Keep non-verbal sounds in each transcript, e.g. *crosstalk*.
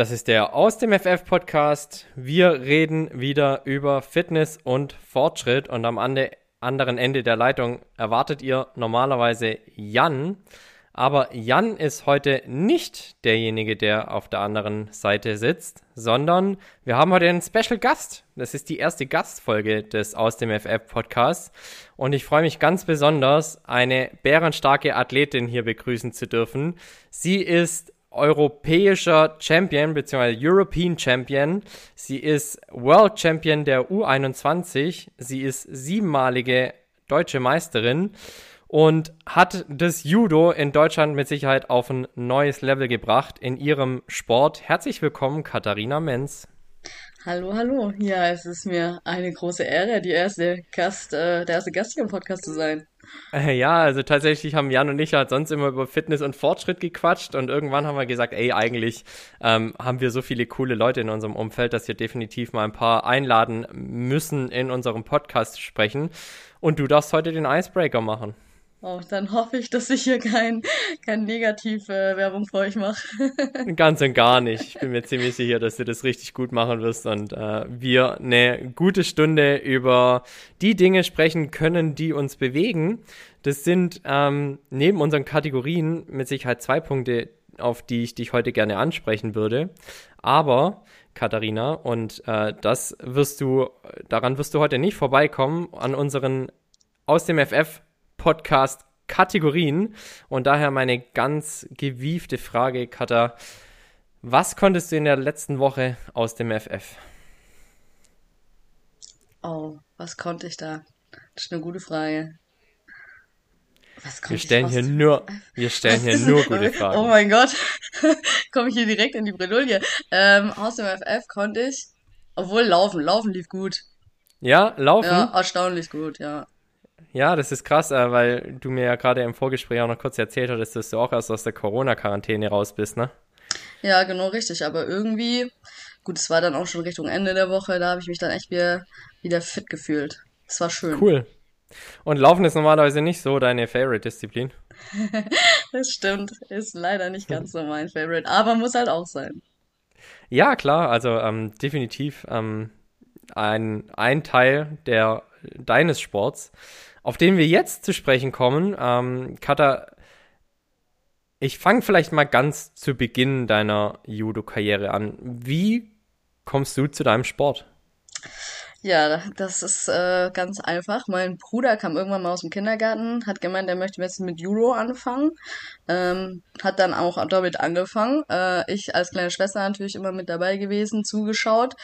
Das ist der Aus dem FF Podcast. Wir reden wieder über Fitness und Fortschritt und am anderen Ende der Leitung erwartet ihr normalerweise Jan. Aber Jan ist heute nicht derjenige, der auf der anderen Seite sitzt, sondern wir haben heute einen Special Gast. Das ist die erste Gastfolge des Aus dem FF Podcasts. Und ich freue mich ganz besonders, eine bärenstarke Athletin hier begrüßen zu dürfen. Sie ist europäischer Champion bzw. European Champion. Sie ist World Champion der U21. Sie ist siebenmalige deutsche Meisterin und hat das Judo in Deutschland mit Sicherheit auf ein neues Level gebracht in ihrem Sport. Herzlich willkommen, Katharina Menz. Hallo, hallo. Ja, es ist mir eine große Ehre, die erste Gast, äh, der erste Gast hier im Podcast zu sein. Äh, ja, also tatsächlich haben Jan und ich halt sonst immer über Fitness und Fortschritt gequatscht und irgendwann haben wir gesagt, ey, eigentlich ähm, haben wir so viele coole Leute in unserem Umfeld, dass wir definitiv mal ein paar einladen müssen, in unserem Podcast sprechen. Und du darfst heute den Icebreaker machen. Oh, dann hoffe ich, dass ich hier kein, kein negative Werbung für euch mache. *laughs* Ganz und gar nicht. Ich bin mir ziemlich sicher, dass du das richtig gut machen wirst und äh, wir eine gute Stunde über die Dinge sprechen können, die uns bewegen. Das sind ähm, neben unseren Kategorien mit Sicherheit zwei Punkte, auf die ich dich heute gerne ansprechen würde. Aber Katharina, und äh, das wirst du, daran wirst du heute nicht vorbeikommen, an unseren aus dem FF Podcast Kategorien. Und daher meine ganz gewiefte Frage, Katha. Was konntest du in der letzten Woche aus dem FF? Oh, was konnte ich da? Das ist eine gute Frage. wir stellen hier nur, wir stellen hier nur gute Fragen. Oh mein Gott, *laughs* komme ich hier direkt in die Bredouille. Ähm, aus dem FF konnte ich, obwohl laufen, laufen lief gut. Ja, laufen? Ja, erstaunlich gut, ja. Ja, das ist krass, äh, weil du mir ja gerade im Vorgespräch auch noch kurz erzählt hattest, dass du auch erst aus der Corona-Quarantäne raus bist, ne? Ja, genau richtig. Aber irgendwie, gut, es war dann auch schon Richtung Ende der Woche, da habe ich mich dann echt wieder, wieder fit gefühlt. Es war schön. Cool. Und Laufen ist normalerweise nicht so deine Favorite-Disziplin. *laughs* das stimmt. Ist leider nicht ganz so mein Favorite, aber muss halt auch sein. Ja, klar, also ähm, definitiv ähm, ein, ein Teil der deines Sports auf den wir jetzt zu sprechen kommen. Ähm, Kata, ich fange vielleicht mal ganz zu Beginn deiner Judo-Karriere an. Wie kommst du zu deinem Sport? Ja, das ist äh, ganz einfach. Mein Bruder kam irgendwann mal aus dem Kindergarten, hat gemeint, er möchte jetzt mit Judo anfangen. Ähm, hat dann auch damit angefangen. Äh, ich als kleine Schwester natürlich immer mit dabei gewesen, zugeschaut.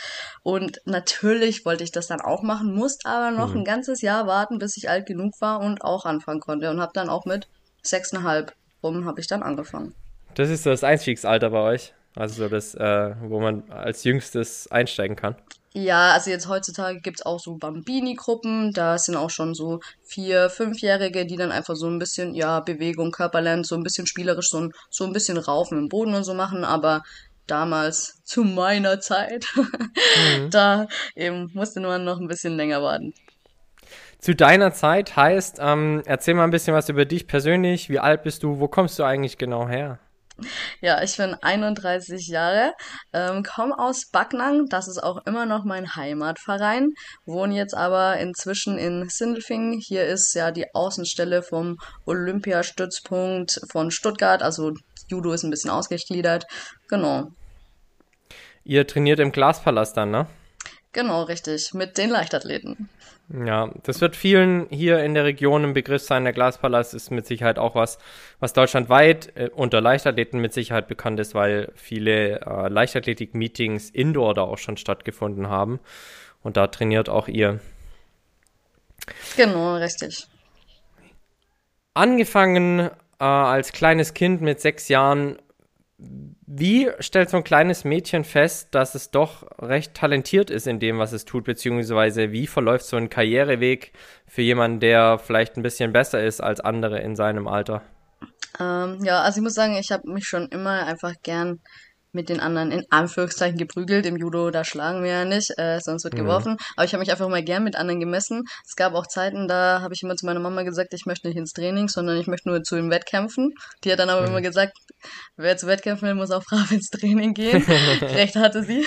Und natürlich wollte ich das dann auch machen, musste aber noch mhm. ein ganzes Jahr warten, bis ich alt genug war und auch anfangen konnte. Und habe dann auch mit sechseinhalb rum habe ich dann angefangen. Das ist das Einstiegsalter bei euch? Also so das, äh, wo man als Jüngstes einsteigen kann? Ja, also jetzt heutzutage gibt's auch so Bambini-Gruppen, da sind auch schon so vier, fünfjährige, die dann einfach so ein bisschen, ja, Bewegung, Körperland, so ein bisschen spielerisch, so ein, so ein bisschen Raufen im Boden und so machen, aber damals, *laughs* zu meiner Zeit, mhm. *laughs* da eben musste man noch ein bisschen länger warten. Zu deiner Zeit heißt, ähm, erzähl mal ein bisschen was über dich persönlich. Wie alt bist du? Wo kommst du eigentlich genau her? Ja, ich bin 31 Jahre, ähm, komme aus Backnang, das ist auch immer noch mein Heimatverein, wohne jetzt aber inzwischen in Sindelfingen. Hier ist ja die Außenstelle vom Olympiastützpunkt von Stuttgart, also Judo ist ein bisschen ausgegliedert. Genau. Ihr trainiert im Glaspalast dann, ne? Genau, richtig, mit den Leichtathleten. Ja, das wird vielen hier in der Region im Begriff sein. Der Glaspalast ist mit Sicherheit auch was, was deutschlandweit äh, unter Leichtathleten mit Sicherheit bekannt ist, weil viele äh, Leichtathletik-Meetings indoor da auch schon stattgefunden haben. Und da trainiert auch ihr. Genau, richtig. Angefangen äh, als kleines Kind mit sechs Jahren wie stellt so ein kleines Mädchen fest, dass es doch recht talentiert ist in dem, was es tut, beziehungsweise wie verläuft so ein Karriereweg für jemanden, der vielleicht ein bisschen besser ist als andere in seinem Alter? Ähm, ja, also ich muss sagen, ich habe mich schon immer einfach gern mit den anderen in Anführungszeichen geprügelt. Im Judo, da schlagen wir ja nicht, äh, sonst wird mhm. geworfen. Aber ich habe mich einfach mal gern mit anderen gemessen. Es gab auch Zeiten, da habe ich immer zu meiner Mama gesagt, ich möchte nicht ins Training, sondern ich möchte nur zu den Wettkämpfen. Die hat dann aber mhm. immer gesagt, wer zu Wettkämpfen will, muss auch brav ins Training gehen. *laughs* Recht hatte sie.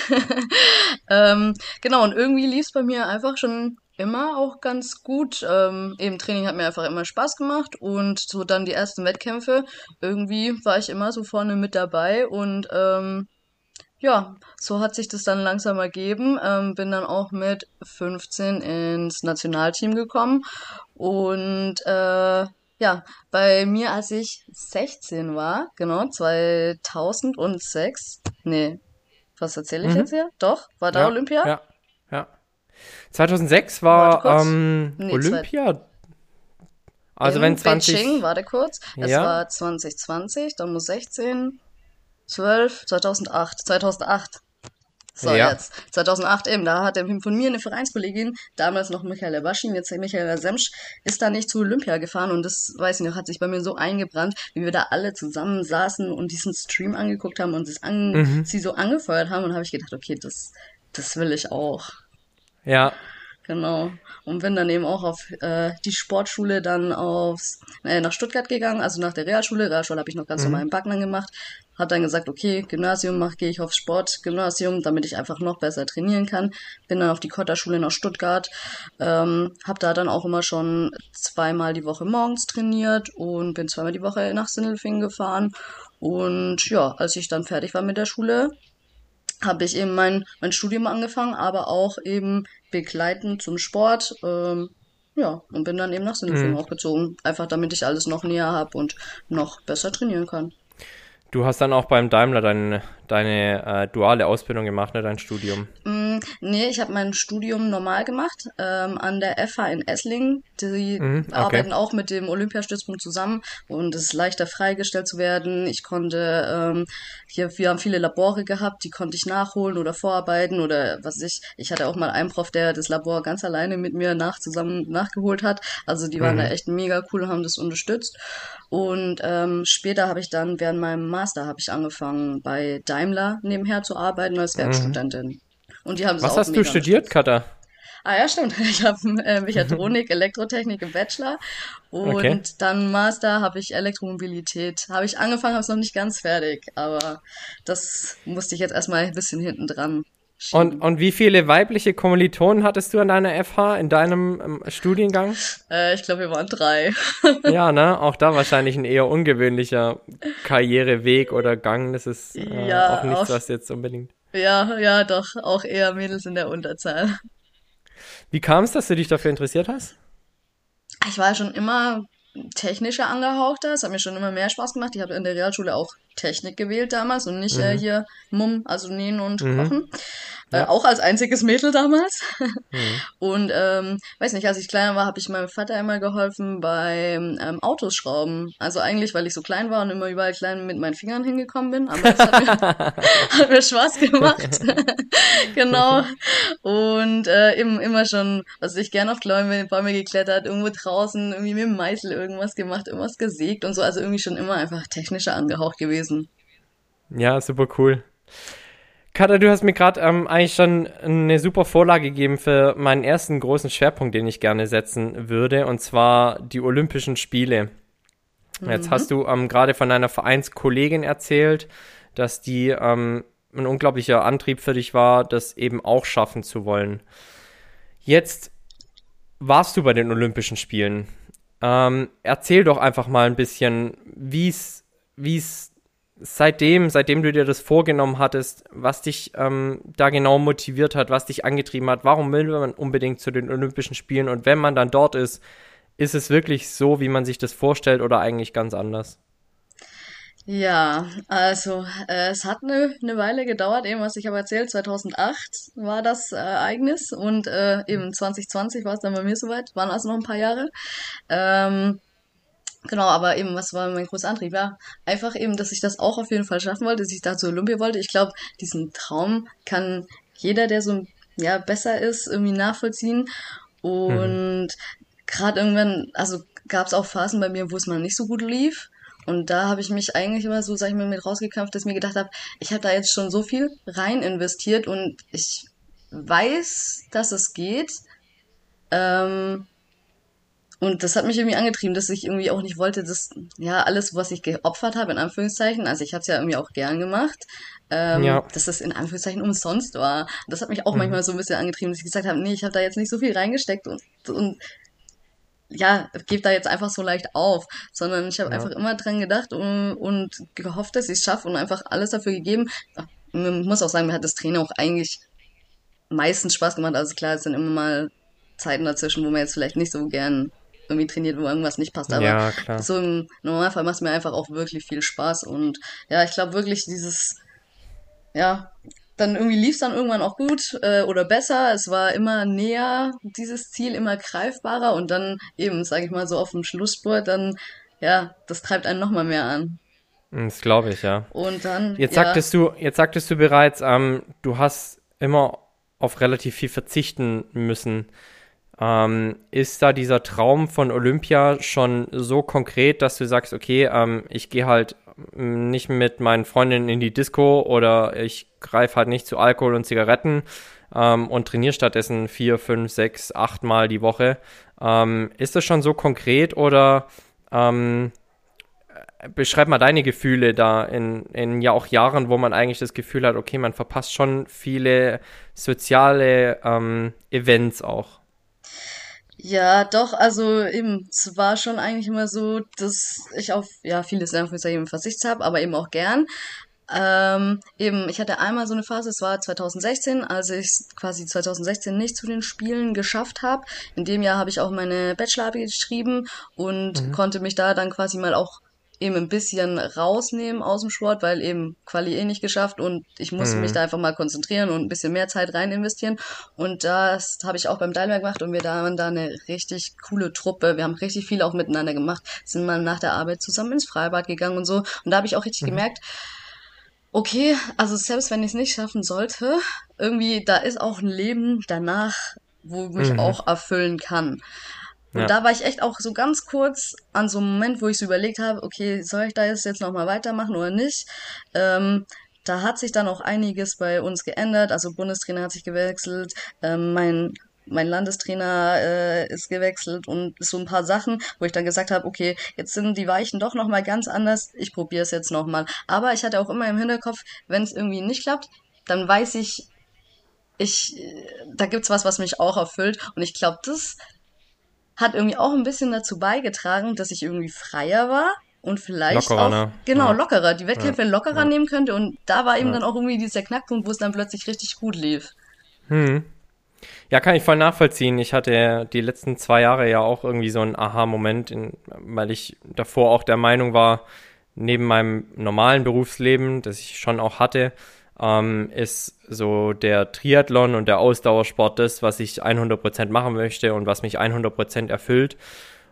*laughs* ähm, genau, und irgendwie lief es bei mir einfach schon immer auch ganz gut. Ähm, eben Training hat mir einfach immer Spaß gemacht und so dann die ersten Wettkämpfe, irgendwie war ich immer so vorne mit dabei und ähm, ja, so hat sich das dann langsam ergeben. Ähm, bin dann auch mit 15 ins Nationalteam gekommen und äh, ja, bei mir, als ich 16 war, genau, 2006, nee, was erzähle ich mhm. jetzt hier? Doch, war da ja, Olympia? Ja, ja. 2006 war ähm, nee, Olympia. Also wenn 20 Beijing, warte kurz. Es ja. war 2020, dann muss 16, 12, 2008, 2008. So, ja. jetzt. 2008 eben, da hat von mir eine Vereinskollegin, damals noch Michaela Baschin, jetzt Michaela Semsch, ist da nicht zu Olympia gefahren und das, weiß ich noch, hat sich bei mir so eingebrannt, wie wir da alle zusammen saßen und diesen Stream angeguckt haben und an, mhm. sie so angefeuert haben und habe ich gedacht, okay, das, das will ich auch. Ja. Genau. Und bin dann eben auch auf äh, die Sportschule dann aufs, äh, nach Stuttgart gegangen, also nach der Realschule. Realschule habe ich noch ganz mhm. normal in Backnern gemacht. Hat dann gesagt, okay, Gymnasium mach, gehe ich aufs Sportgymnasium, damit ich einfach noch besser trainieren kann. Bin dann auf die Kotterschule nach Stuttgart. Ähm, habe da dann auch immer schon zweimal die Woche morgens trainiert und bin zweimal die Woche nach Sindelfingen gefahren. Und ja, als ich dann fertig war mit der Schule, habe ich eben mein, mein Studium angefangen, aber auch eben begleitend zum Sport. Ähm, ja, und bin dann eben nach Sindelfingen mhm. auch gezogen. Einfach damit ich alles noch näher habe und noch besser trainieren kann. Du hast dann auch beim Daimler dein, deine äh, duale Ausbildung gemacht, ne, dein Studium? Nee, ich habe mein Studium normal gemacht ähm, an der FH in Esslingen. Die mhm, okay. arbeiten auch mit dem Olympiastützpunkt zusammen und es ist leichter freigestellt zu werden. Ich konnte, ähm, hier, wir haben viele Labore gehabt, die konnte ich nachholen oder vorarbeiten oder was ich. Ich hatte auch mal einen Prof, der das Labor ganz alleine mit mir nach zusammen nachgeholt hat. Also die waren mhm. da echt mega cool und haben das unterstützt. Und ähm, später habe ich dann während meinem Master habe ich angefangen bei Daimler nebenher zu arbeiten als mhm. Werkstudentin. Mhm. Und die haben Was hast du studiert, Katha? Ah ja, stimmt. *laughs* Ich habe äh, Mechatronik, *laughs* Elektrotechnik im Bachelor und okay. dann Master habe ich Elektromobilität. Habe ich angefangen, habe es noch nicht ganz fertig, aber das musste ich jetzt erstmal ein bisschen hinten dran und, und wie viele weibliche Kommilitonen hattest du an deiner FH in deinem ähm, Studiengang? Äh, ich glaube, wir waren drei. *laughs* ja, ne? Auch da wahrscheinlich ein eher ungewöhnlicher Karriereweg oder Gang. Das ist äh, ja, auch nichts, was jetzt unbedingt. Ja, ja, doch. Auch eher Mädels in der Unterzahl. Wie kam es, dass du dich dafür interessiert hast? Ich war schon immer technischer angehauchter. Es hat mir schon immer mehr Spaß gemacht. Ich habe in der Realschule auch Technik gewählt damals und nicht äh, mhm. äh, hier Mumm, also nähen und mhm. kochen. Äh, auch als einziges Mädel damals. *laughs* mhm. Und ähm, weiß nicht, als ich kleiner war, habe ich meinem Vater immer geholfen beim ähm, Autos schrauben. Also eigentlich, weil ich so klein war und immer überall klein mit meinen Fingern hingekommen bin. Aber es hat mir, *laughs* hat mir Spaß gemacht. *laughs* genau. Und äh, eben immer schon, was ich gerne auf Bäume, Bäume geklettert, irgendwo draußen, irgendwie mit dem Meißel irgendwas gemacht, irgendwas gesägt und so. Also irgendwie schon immer einfach technischer angehaucht gewesen. Ja, super cool. Katha, du hast mir gerade ähm, eigentlich schon eine super Vorlage gegeben für meinen ersten großen Schwerpunkt, den ich gerne setzen würde, und zwar die Olympischen Spiele. Jetzt mhm. hast du ähm, gerade von deiner Vereinskollegin erzählt, dass die ähm, ein unglaublicher Antrieb für dich war, das eben auch schaffen zu wollen. Jetzt warst du bei den Olympischen Spielen. Ähm, erzähl doch einfach mal ein bisschen, wie es seitdem, seitdem du dir das vorgenommen hattest, was dich ähm, da genau motiviert hat, was dich angetrieben hat, warum will man unbedingt zu den Olympischen Spielen und wenn man dann dort ist, ist es wirklich so, wie man sich das vorstellt oder eigentlich ganz anders? Ja, also äh, es hat eine, eine Weile gedauert, eben was ich aber erzählt, 2008 war das äh, Ereignis und äh, eben 2020 war es dann bei mir soweit, waren also noch ein paar Jahre. Ähm, genau, aber eben, was war mein großer Antrieb? Ja, einfach eben, dass ich das auch auf jeden Fall schaffen wollte, dass ich da zur Olympia wollte. Ich glaube, diesen Traum kann jeder, der so ja, besser ist, irgendwie nachvollziehen. Und mhm gerade irgendwann, also gab es auch Phasen bei mir, wo es mal nicht so gut lief. Und da habe ich mich eigentlich immer so, sag ich mal, mit rausgekämpft, dass ich mir gedacht habe, ich habe da jetzt schon so viel rein investiert und ich weiß, dass es geht. Ähm, und das hat mich irgendwie angetrieben, dass ich irgendwie auch nicht wollte, dass, ja, alles, was ich geopfert habe, in Anführungszeichen, also ich habe es ja irgendwie auch gern gemacht, ähm, ja. dass das in Anführungszeichen umsonst war. Das hat mich auch mhm. manchmal so ein bisschen angetrieben, dass ich gesagt habe, nee, ich habe da jetzt nicht so viel reingesteckt und, und ja, gebe da jetzt einfach so leicht auf, sondern ich habe ja. einfach immer dran gedacht und, und gehofft, dass ich es schaffe und einfach alles dafür gegeben. Man muss auch sagen, mir hat das Training auch eigentlich meistens Spaß gemacht. Also klar, es sind immer mal Zeiten dazwischen, wo man jetzt vielleicht nicht so gern irgendwie trainiert, wo irgendwas nicht passt. Aber ja, so im Normalfall macht es mir einfach auch wirklich viel Spaß. Und ja, ich glaube wirklich dieses, ja, dann irgendwie lief es dann irgendwann auch gut äh, oder besser. Es war immer näher, dieses Ziel immer greifbarer und dann eben, sage ich mal, so auf dem Schlussspurt, dann, ja, das treibt einen nochmal mehr an. Das glaube ich, ja. Und dann. Jetzt ja, sagtest du, jetzt sagtest du bereits, ähm, du hast immer auf relativ viel verzichten müssen. Ähm, ist da dieser Traum von Olympia schon so konkret, dass du sagst, okay, ähm, ich gehe halt nicht mit meinen Freundinnen in die Disco oder ich greife halt nicht zu Alkohol und Zigaretten ähm, und trainiere stattdessen vier, fünf, sechs, acht Mal die Woche. Ähm, ist das schon so konkret oder ähm, beschreib mal deine Gefühle da in, in ja auch Jahren, wo man eigentlich das Gefühl hat, okay, man verpasst schon viele soziale ähm, Events auch. Ja, doch, also eben, es war schon eigentlich immer so, dass ich auf, ja, vieles in Anführungszeichen Verzicht habe, aber eben auch gern. Ähm, eben, ich hatte einmal so eine Phase, es war 2016, als ich quasi 2016 nicht zu den Spielen geschafft habe. In dem Jahr habe ich auch meine Bachelorarbeit geschrieben und mhm. konnte mich da dann quasi mal auch eben ein bisschen rausnehmen aus dem Sport, weil eben Quali eh nicht geschafft und ich musste mhm. mich da einfach mal konzentrieren und ein bisschen mehr Zeit rein investieren. Und das habe ich auch beim Daimer gemacht und wir da waren da eine richtig coole Truppe. Wir haben richtig viel auch miteinander gemacht, sind mal nach der Arbeit zusammen ins Freibad gegangen und so. Und da habe ich auch richtig mhm. gemerkt, okay, also selbst wenn ich es nicht schaffen sollte, irgendwie, da ist auch ein Leben danach, wo mich mhm. auch erfüllen kann. Und ja. da war ich echt auch so ganz kurz an so einem Moment, wo ich so überlegt habe, okay, soll ich da jetzt, jetzt nochmal weitermachen oder nicht? Ähm, da hat sich dann auch einiges bei uns geändert. Also Bundestrainer hat sich gewechselt, ähm, mein mein Landestrainer äh, ist gewechselt und so ein paar Sachen, wo ich dann gesagt habe, okay, jetzt sind die Weichen doch nochmal ganz anders, ich probiere es jetzt nochmal. Aber ich hatte auch immer im Hinterkopf, wenn es irgendwie nicht klappt, dann weiß ich, ich, da gibt's was, was mich auch erfüllt. Und ich glaube, das hat irgendwie auch ein bisschen dazu beigetragen, dass ich irgendwie freier war und vielleicht lockerer, auch ne? genau ja. lockerer, die Wettkämpfe ja. lockerer ja. nehmen könnte und da war eben dann auch irgendwie dieser Knackpunkt, wo es dann plötzlich richtig gut lief. Hm. Ja, kann ich voll nachvollziehen. Ich hatte die letzten zwei Jahre ja auch irgendwie so einen Aha-Moment, weil ich davor auch der Meinung war, neben meinem normalen Berufsleben, das ich schon auch hatte, ähm, ist so der Triathlon und der Ausdauersport das, was ich 100% machen möchte und was mich 100% erfüllt.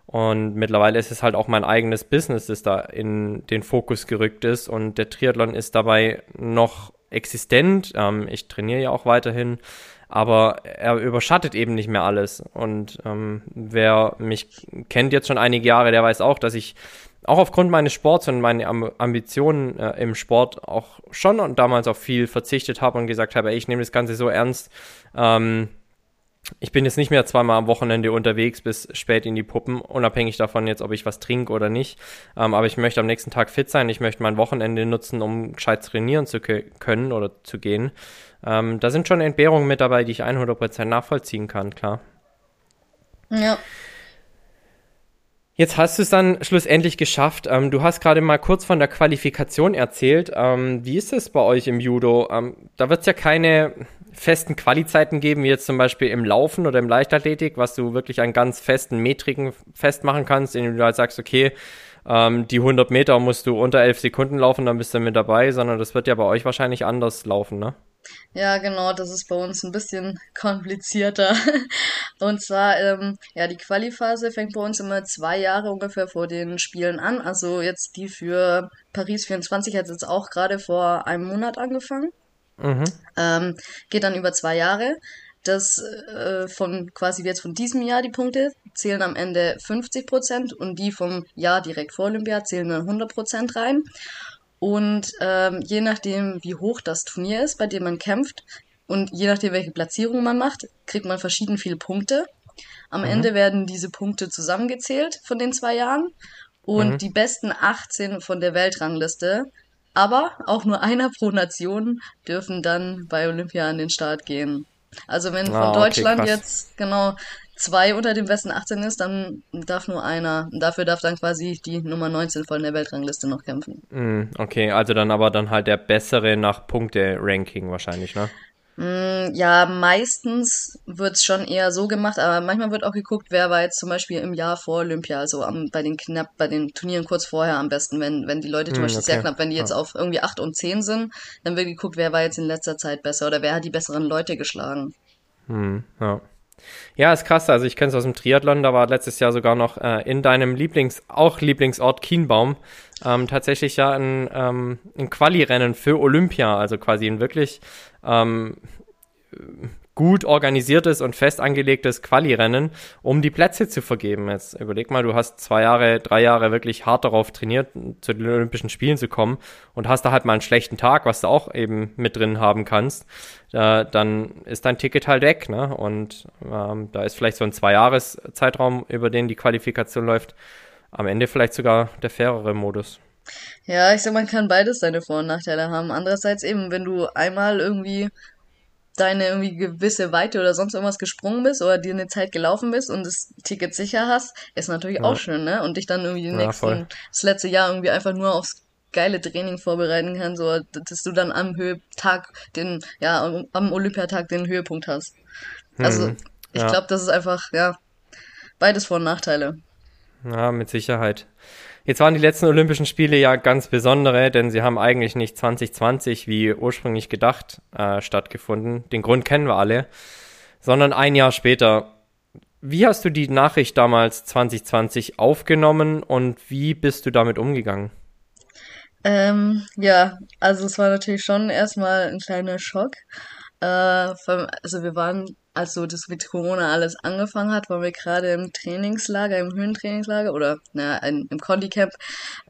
Und mittlerweile ist es halt auch mein eigenes Business, das da in den Fokus gerückt ist. Und der Triathlon ist dabei noch existent. Ähm, ich trainiere ja auch weiterhin, aber er überschattet eben nicht mehr alles. Und ähm, wer mich kennt jetzt schon einige Jahre, der weiß auch, dass ich auch aufgrund meines Sports und meiner Ambitionen äh, im Sport auch schon und damals auf viel verzichtet habe und gesagt habe, ey, ich nehme das Ganze so ernst, ähm, ich bin jetzt nicht mehr zweimal am Wochenende unterwegs bis spät in die Puppen, unabhängig davon jetzt, ob ich was trinke oder nicht. Ähm, aber ich möchte am nächsten Tag fit sein. Ich möchte mein Wochenende nutzen, um gescheit trainieren zu können oder zu gehen. Ähm, da sind schon Entbehrungen mit dabei, die ich 100% nachvollziehen kann, klar. Ja. Jetzt hast du es dann schlussendlich geschafft. Ähm, du hast gerade mal kurz von der Qualifikation erzählt. Ähm, wie ist es bei euch im Judo? Ähm, da wird es ja keine festen Qualizeiten geben, wie jetzt zum Beispiel im Laufen oder im Leichtathletik, was du wirklich an ganz festen Metriken festmachen kannst, indem du halt sagst, okay, ähm, die 100 Meter musst du unter 11 Sekunden laufen, dann bist du mit dabei, sondern das wird ja bei euch wahrscheinlich anders laufen, ne? Ja, genau, das ist bei uns ein bisschen komplizierter. *laughs* Und zwar, ähm, ja, die Qualiphase fängt bei uns immer zwei Jahre ungefähr vor den Spielen an. Also jetzt die für Paris 24 hat jetzt auch gerade vor einem Monat angefangen. Mhm. Ähm, geht dann über zwei Jahre. Das äh, von quasi jetzt von diesem Jahr die Punkte zählen am Ende 50 Prozent und die vom Jahr direkt vor Olympia zählen dann 100 Prozent rein. Und ähm, je nachdem, wie hoch das Turnier ist, bei dem man kämpft und je nachdem, welche Platzierung man macht, kriegt man verschieden viele Punkte. Am mhm. Ende werden diese Punkte zusammengezählt von den zwei Jahren und mhm. die besten 18 von der Weltrangliste aber auch nur einer pro Nation dürfen dann bei Olympia an den Start gehen. Also wenn ah, von Deutschland okay, jetzt genau zwei unter dem besten 18 ist, dann darf nur einer. Dafür darf dann quasi die Nummer 19 von der Weltrangliste noch kämpfen. Mm, okay, also dann aber dann halt der bessere nach Punkte-Ranking wahrscheinlich, ne? Mm, ja, meistens wird's schon eher so gemacht, aber manchmal wird auch geguckt, wer war jetzt zum Beispiel im Jahr vor Olympia, also am, bei den knapp, bei den Turnieren kurz vorher am besten, wenn, wenn die Leute zum mm, Beispiel okay. sehr knapp, wenn die jetzt ja. auf irgendwie 8 und 10 sind, dann wird geguckt, wer war jetzt in letzter Zeit besser oder wer hat die besseren Leute geschlagen. Hm, ja. Ja, ist krass. Also ich kenne es aus dem Triathlon. Da war letztes Jahr sogar noch äh, in deinem Lieblings, auch Lieblingsort Kienbaum ähm, tatsächlich ja ein, ähm, ein Quali-Rennen für Olympia. Also quasi ein wirklich ähm, gut organisiertes und fest angelegtes Quali-Rennen, um die Plätze zu vergeben. Jetzt überleg mal, du hast zwei Jahre, drei Jahre wirklich hart darauf trainiert, zu den Olympischen Spielen zu kommen und hast da halt mal einen schlechten Tag, was du auch eben mit drin haben kannst, äh, dann ist dein Ticket halt weg. Ne? Und ähm, da ist vielleicht so ein Zwei-Jahres-Zeitraum, über den die Qualifikation läuft, am Ende vielleicht sogar der fairere Modus. Ja, ich sag, man kann beides seine Vor- und Nachteile haben. Andererseits eben, wenn du einmal irgendwie deine irgendwie gewisse Weite oder sonst irgendwas gesprungen bist oder dir eine Zeit gelaufen bist und das Ticket sicher hast, ist natürlich ja. auch schön, ne? Und dich dann irgendwie ja, nächsten, voll. das letzte Jahr irgendwie einfach nur aufs geile Training vorbereiten kannst, so dass du dann am Höhetag den, ja, am Olympiatag den Höhepunkt hast. Also, hm, ich ja. glaube, das ist einfach, ja, beides Vor- und Nachteile. Ja, mit Sicherheit. Jetzt waren die letzten Olympischen Spiele ja ganz besondere, denn sie haben eigentlich nicht 2020 wie ursprünglich gedacht äh, stattgefunden. Den Grund kennen wir alle, sondern ein Jahr später. Wie hast du die Nachricht damals 2020 aufgenommen und wie bist du damit umgegangen? Ähm, ja, also es war natürlich schon erstmal ein kleiner Schock. Äh, also wir waren als so das mit Corona alles angefangen hat, waren wir gerade im Trainingslager, im Höhentrainingslager oder na, im Condi-Camp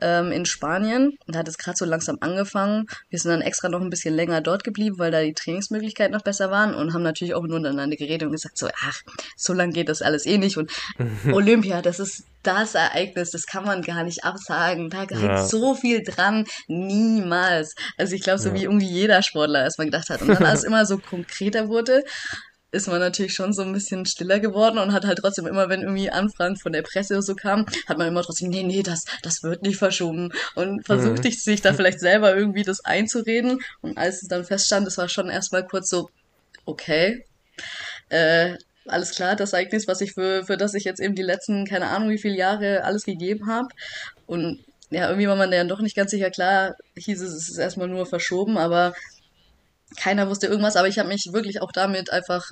ähm, in Spanien und hat es gerade so langsam angefangen. Wir sind dann extra noch ein bisschen länger dort geblieben, weil da die Trainingsmöglichkeiten noch besser waren und haben natürlich auch nur untereinander geredet und gesagt so, ach, so lange geht das alles eh nicht und *laughs* Olympia, das ist das Ereignis, das kann man gar nicht absagen. Da hängt ja. so viel dran. Niemals. Also ich glaube, so ja. wie irgendwie jeder Sportler erstmal gedacht hat. Und dann, als es immer so konkreter wurde, ist man natürlich schon so ein bisschen stiller geworden und hat halt trotzdem immer, wenn irgendwie Anfragen von der Presse so kamen, hat man immer trotzdem, nee, nee, das, das wird nicht verschoben. Und versucht mhm. sich da vielleicht selber irgendwie das einzureden. Und als es dann feststand, das war schon erstmal kurz so, okay, äh, alles klar, das Ereignis, was ich für, für das ich jetzt eben die letzten, keine Ahnung wie viele Jahre alles gegeben habe und ja, irgendwie war man ja doch nicht ganz sicher, klar, hieß es, es ist erstmal nur verschoben, aber keiner wusste irgendwas, aber ich habe mich wirklich auch damit einfach,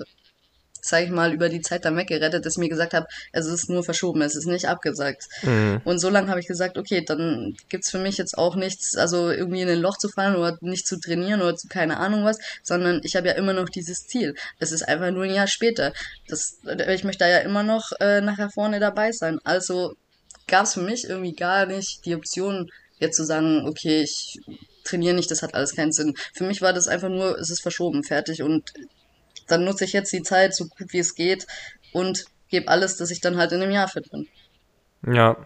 sag ich mal, über die Zeit dann weggerettet, dass ich mir gesagt habe, es ist nur verschoben, es ist nicht abgesagt. Mhm. Und so lange habe ich gesagt, okay, dann gibt's für mich jetzt auch nichts, also irgendwie in ein Loch zu fallen oder nicht zu trainieren oder zu keine Ahnung was, sondern ich habe ja immer noch dieses Ziel. Es ist einfach nur ein Jahr später. Das, ich möchte da ja immer noch äh, nachher vorne dabei sein. Also gab's für mich irgendwie gar nicht die Option, jetzt zu sagen, okay, ich trainiere nicht, das hat alles keinen Sinn. Für mich war das einfach nur, es ist verschoben, fertig und dann nutze ich jetzt die Zeit so gut wie es geht und gebe alles, dass ich dann halt in einem Jahr fit bin. Ja.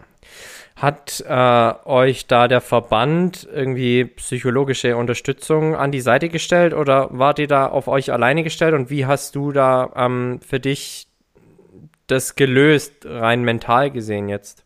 Hat äh, euch da der Verband irgendwie psychologische Unterstützung an die Seite gestellt oder wart ihr da auf euch alleine gestellt und wie hast du da ähm, für dich das gelöst, rein mental gesehen jetzt?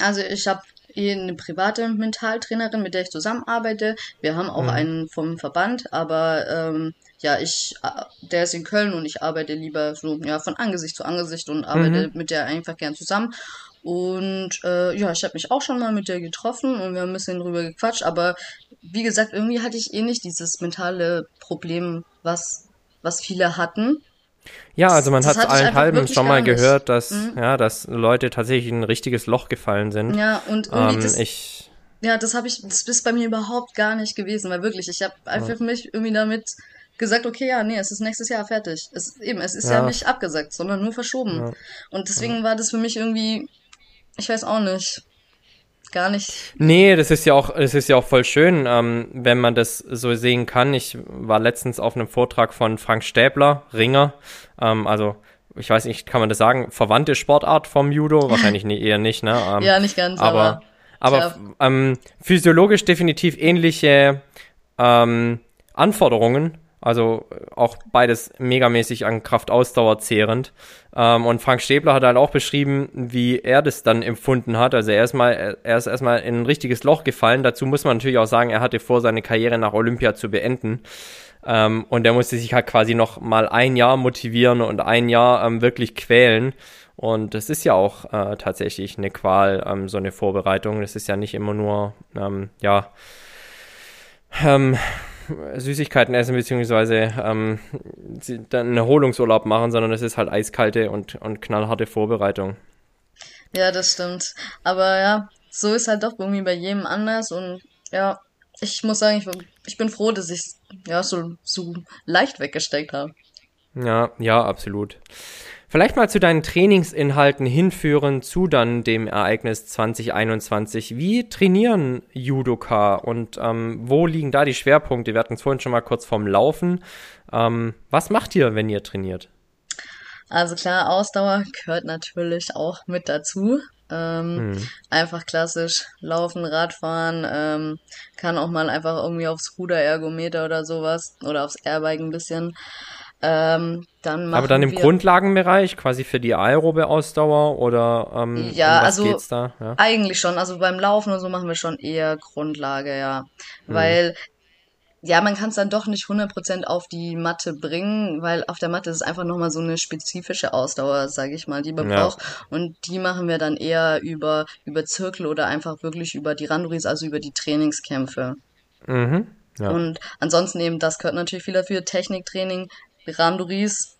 Also ich habe eine private Mentaltrainerin, mit der ich zusammenarbeite. Wir haben auch mhm. einen vom Verband, aber ähm, ja, ich, äh, der ist in Köln und ich arbeite lieber so ja von Angesicht zu Angesicht und arbeite mhm. mit der einfach gern zusammen. Und äh, ja, ich habe mich auch schon mal mit der getroffen und wir haben ein bisschen drüber gequatscht, aber wie gesagt, irgendwie hatte ich eh nicht dieses mentale Problem, was, was viele hatten. Ja, also man hat allenthalben schon mal gehört, dass, mhm. ja, dass Leute tatsächlich in ein richtiges Loch gefallen sind. Ja, und irgendwie ähm, das, ich, ja, das habe ich, das ist bei mir überhaupt gar nicht gewesen, weil wirklich, ich habe einfach ja. für mich irgendwie damit gesagt, okay, ja, nee, es ist nächstes Jahr fertig. Es, eben, es ist ja, ja nicht abgesagt, sondern nur verschoben. Ja. Und deswegen war das für mich irgendwie ich weiß auch nicht. Gar nicht. Nee, das ist ja auch, das ist ja auch voll schön, ähm, wenn man das so sehen kann. Ich war letztens auf einem Vortrag von Frank Stäbler, Ringer. Ähm, also, ich weiß nicht, kann man das sagen? Verwandte Sportart vom Judo? Wahrscheinlich nie, eher nicht, ne? Ähm, ja, nicht ganz, aber. Aber, aber ähm, physiologisch definitiv ähnliche ähm, Anforderungen also äh, auch beides megamäßig an Kraftausdauer zehrend. Ähm, und Frank Stäbler hat halt auch beschrieben, wie er das dann empfunden hat. Also er ist, mal, er ist erstmal in ein richtiges Loch gefallen. Dazu muss man natürlich auch sagen, er hatte vor, seine Karriere nach Olympia zu beenden. Ähm, und er musste sich halt quasi noch mal ein Jahr motivieren und ein Jahr ähm, wirklich quälen. Und das ist ja auch äh, tatsächlich eine Qual, ähm, so eine Vorbereitung. Das ist ja nicht immer nur, ähm, ja, ähm, Süßigkeiten essen, beziehungsweise ähm, dann einen Erholungsurlaub machen, sondern es ist halt eiskalte und, und knallharte Vorbereitung. Ja, das stimmt. Aber ja, so ist halt doch irgendwie bei jedem anders und ja, ich muss sagen, ich, ich bin froh, dass ich es ja so, so leicht weggesteckt habe. Ja, ja, absolut. Vielleicht mal zu deinen Trainingsinhalten hinführen zu dann dem Ereignis 2021. Wie trainieren Judoka und ähm, wo liegen da die Schwerpunkte? Wir hatten es vorhin schon mal kurz vom Laufen. Ähm, was macht ihr, wenn ihr trainiert? Also klar, Ausdauer gehört natürlich auch mit dazu. Ähm, hm. Einfach klassisch laufen, Radfahren, ähm, kann auch mal einfach irgendwie aufs Ruderergometer oder sowas oder aufs Airbike ein bisschen. Ähm, dann Aber dann im Grundlagenbereich, quasi für die aerobe Ausdauer oder ähm, ja, um also geht's da? Ja? eigentlich schon. Also beim Laufen und so machen wir schon eher Grundlage, ja. Hm. Weil ja, man kann es dann doch nicht 100% auf die Matte bringen, weil auf der Matte ist es einfach nochmal so eine spezifische Ausdauer, sage ich mal, die man ja. braucht. Und die machen wir dann eher über, über Zirkel oder einfach wirklich über die Randuris, also über die Trainingskämpfe. Mhm. Ja. Und ansonsten eben, das gehört natürlich viel dafür, Techniktraining, Randoris.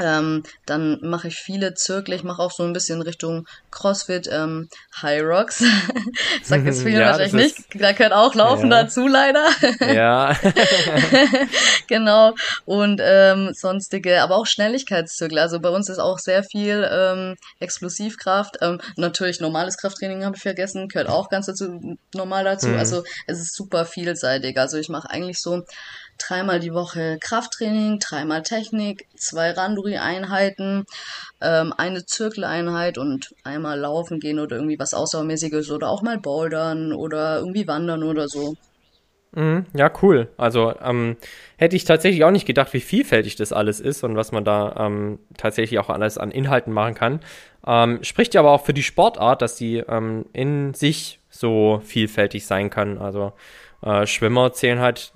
Ähm, dann mache ich viele Zirkel, ich mache auch so ein bisschen Richtung CrossFit, ähm, High Rocks. *laughs* Sagt jetzt viele *laughs* ja, wahrscheinlich nicht. Da gehört auch Laufen ja. dazu, leider. ja. *laughs* genau. Und ähm, sonstige, aber auch Schnelligkeitszirkel. Also bei uns ist auch sehr viel ähm, Explosivkraft. Ähm, natürlich normales Krafttraining habe ich vergessen, gehört auch ganz dazu, normal dazu. Mhm. Also es ist super vielseitig. Also ich mache eigentlich so dreimal die Woche Krafttraining, dreimal Technik, zwei Randuri-Einheiten, ähm, eine Zirkeleinheit und einmal laufen gehen oder irgendwie was Ausdauermäßiges oder auch mal bouldern oder irgendwie wandern oder so. Mhm, ja, cool. Also ähm, hätte ich tatsächlich auch nicht gedacht, wie vielfältig das alles ist und was man da ähm, tatsächlich auch alles an Inhalten machen kann. Ähm, spricht ja aber auch für die Sportart, dass die ähm, in sich so vielfältig sein kann. Also äh, Schwimmer zählen halt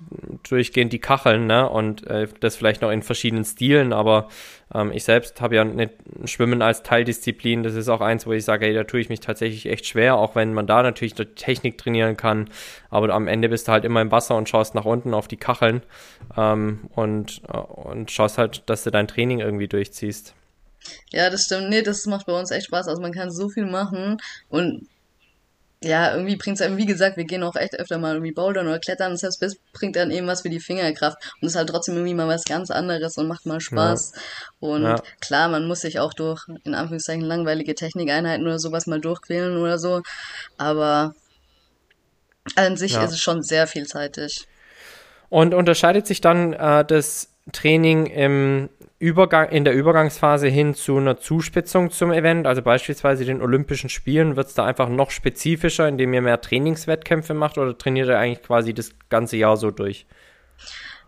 durchgehend die Kacheln, ne? Und äh, das vielleicht noch in verschiedenen Stilen, aber ähm, ich selbst habe ja nicht Schwimmen als Teildisziplin. Das ist auch eins, wo ich sage, hey, da tue ich mich tatsächlich echt schwer, auch wenn man da natürlich die Technik trainieren kann. Aber am Ende bist du halt immer im Wasser und schaust nach unten auf die Kacheln ähm, und, äh, und schaust halt, dass du dein Training irgendwie durchziehst. Ja, das stimmt. Nee, das macht bei uns echt Spaß. Also man kann so viel machen und ja, irgendwie bringt's einem, wie gesagt, wir gehen auch echt öfter mal irgendwie bouldern oder klettern und selbst bringt dann eben was für die Fingerkraft und ist halt trotzdem irgendwie mal was ganz anderes und macht mal Spaß. Ja. Und ja. klar, man muss sich auch durch, in Anführungszeichen, langweilige Technikeinheiten oder sowas mal durchquälen oder so, aber an sich ja. ist es schon sehr vielseitig. Und unterscheidet sich dann äh, das Training im Übergang, in der Übergangsphase hin zu einer Zuspitzung zum Event, also beispielsweise den Olympischen Spielen, wird es da einfach noch spezifischer, indem ihr mehr Trainingswettkämpfe macht oder trainiert ihr eigentlich quasi das ganze Jahr so durch?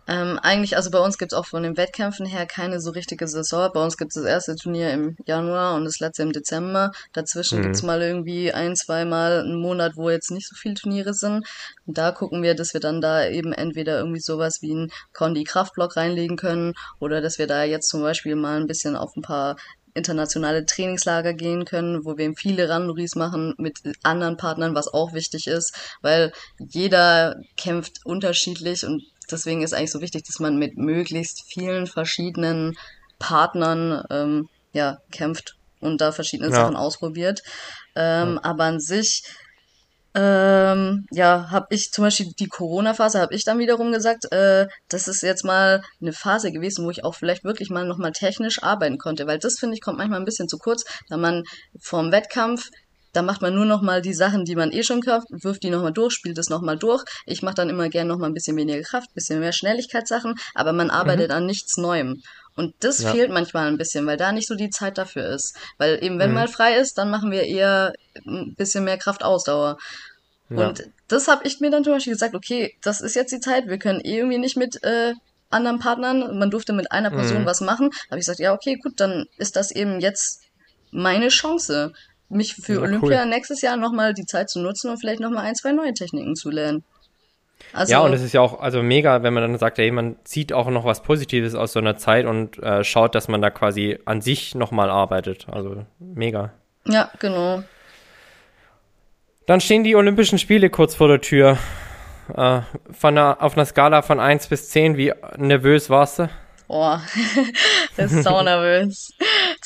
Ähm, eigentlich, also bei uns gibt's auch von den Wettkämpfen her keine so richtige Saison. Bei uns gibt's das erste Turnier im Januar und das letzte im Dezember. Dazwischen mhm. gibt's mal irgendwie ein, zweimal einen Monat, wo jetzt nicht so viele Turniere sind. Und da gucken wir, dass wir dann da eben entweder irgendwie sowas wie einen Condi-Kraftblock reinlegen können oder dass wir da jetzt zum Beispiel mal ein bisschen auf ein paar internationale Trainingslager gehen können, wo wir eben viele Randoris machen mit anderen Partnern, was auch wichtig ist, weil jeder kämpft unterschiedlich und deswegen ist eigentlich so wichtig, dass man mit möglichst vielen verschiedenen Partnern ähm, ja, kämpft und da verschiedene ja. Sachen ausprobiert. Ähm, ja. Aber an sich, ähm, ja, habe ich zum Beispiel die Corona-Phase, habe ich dann wiederum gesagt, äh, das ist jetzt mal eine Phase gewesen, wo ich auch vielleicht wirklich mal nochmal technisch arbeiten konnte, weil das, finde ich, kommt manchmal ein bisschen zu kurz, da man vorm Wettkampf da macht man nur noch mal die Sachen, die man eh schon kauft, wirft die noch mal durch, spielt es noch mal durch. Ich mache dann immer gern noch mal ein bisschen weniger Kraft, bisschen mehr Schnelligkeitssachen, aber man arbeitet mhm. an nichts Neuem. Und das ja. fehlt manchmal ein bisschen, weil da nicht so die Zeit dafür ist. Weil eben, wenn mhm. mal frei ist, dann machen wir eher ein bisschen mehr Kraftausdauer. Ja. Und das habe ich mir dann zum Beispiel gesagt, okay, das ist jetzt die Zeit, wir können eh irgendwie nicht mit äh, anderen Partnern, man durfte mit einer Person mhm. was machen. Da habe ich gesagt, ja, okay, gut, dann ist das eben jetzt meine Chance mich für ja, Olympia cool. nächstes Jahr nochmal die Zeit zu nutzen und vielleicht nochmal ein, zwei neue Techniken zu lernen. Also, ja, und es ist ja auch also mega, wenn man dann sagt, ey, man zieht auch noch was Positives aus so einer Zeit und äh, schaut, dass man da quasi an sich nochmal arbeitet. Also mega. Ja, genau. Dann stehen die Olympischen Spiele kurz vor der Tür. Äh, von einer, auf einer Skala von 1 bis 10, wie nervös warst du? Boah, *laughs* das ist sau nervös.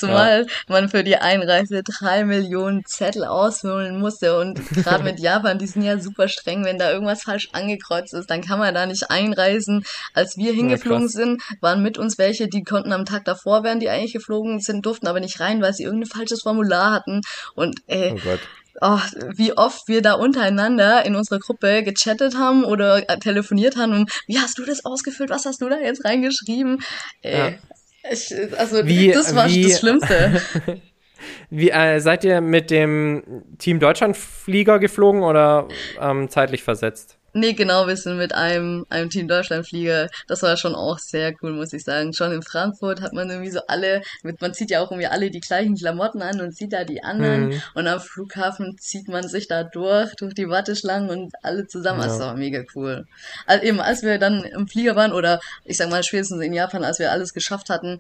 Zumal ja. man für die Einreise drei Millionen Zettel ausfüllen musste und gerade mit Japan, die sind ja super streng, wenn da irgendwas falsch angekreuzt ist, dann kann man da nicht einreisen. Als wir hingeflogen ja, sind, waren mit uns welche, die konnten am Tag davor, während die eigentlich geflogen sind, durften aber nicht rein, weil sie irgendein falsches Formular hatten und ey, oh oh, wie oft wir da untereinander in unserer Gruppe gechattet haben oder äh, telefoniert haben und wie hast du das ausgefüllt, was hast du da jetzt reingeschrieben? Ey, ja. Ich, also wie, das war wie, das Schlimmste. *laughs* wie äh, seid ihr mit dem Team Deutschland Flieger geflogen oder ähm, zeitlich versetzt? Nee, genau, wir sind mit einem, einem Team Deutschland-Flieger. Das war schon auch sehr cool, muss ich sagen. Schon in Frankfurt hat man irgendwie so alle, man zieht ja auch irgendwie alle die gleichen Klamotten an und sieht da die anderen. Mhm. Und am Flughafen zieht man sich da durch, durch die Warteschlangen und alle zusammen. Ja. Das war mega cool. Also eben, als wir dann im Flieger waren oder ich sag mal spätestens in Japan, als wir alles geschafft hatten,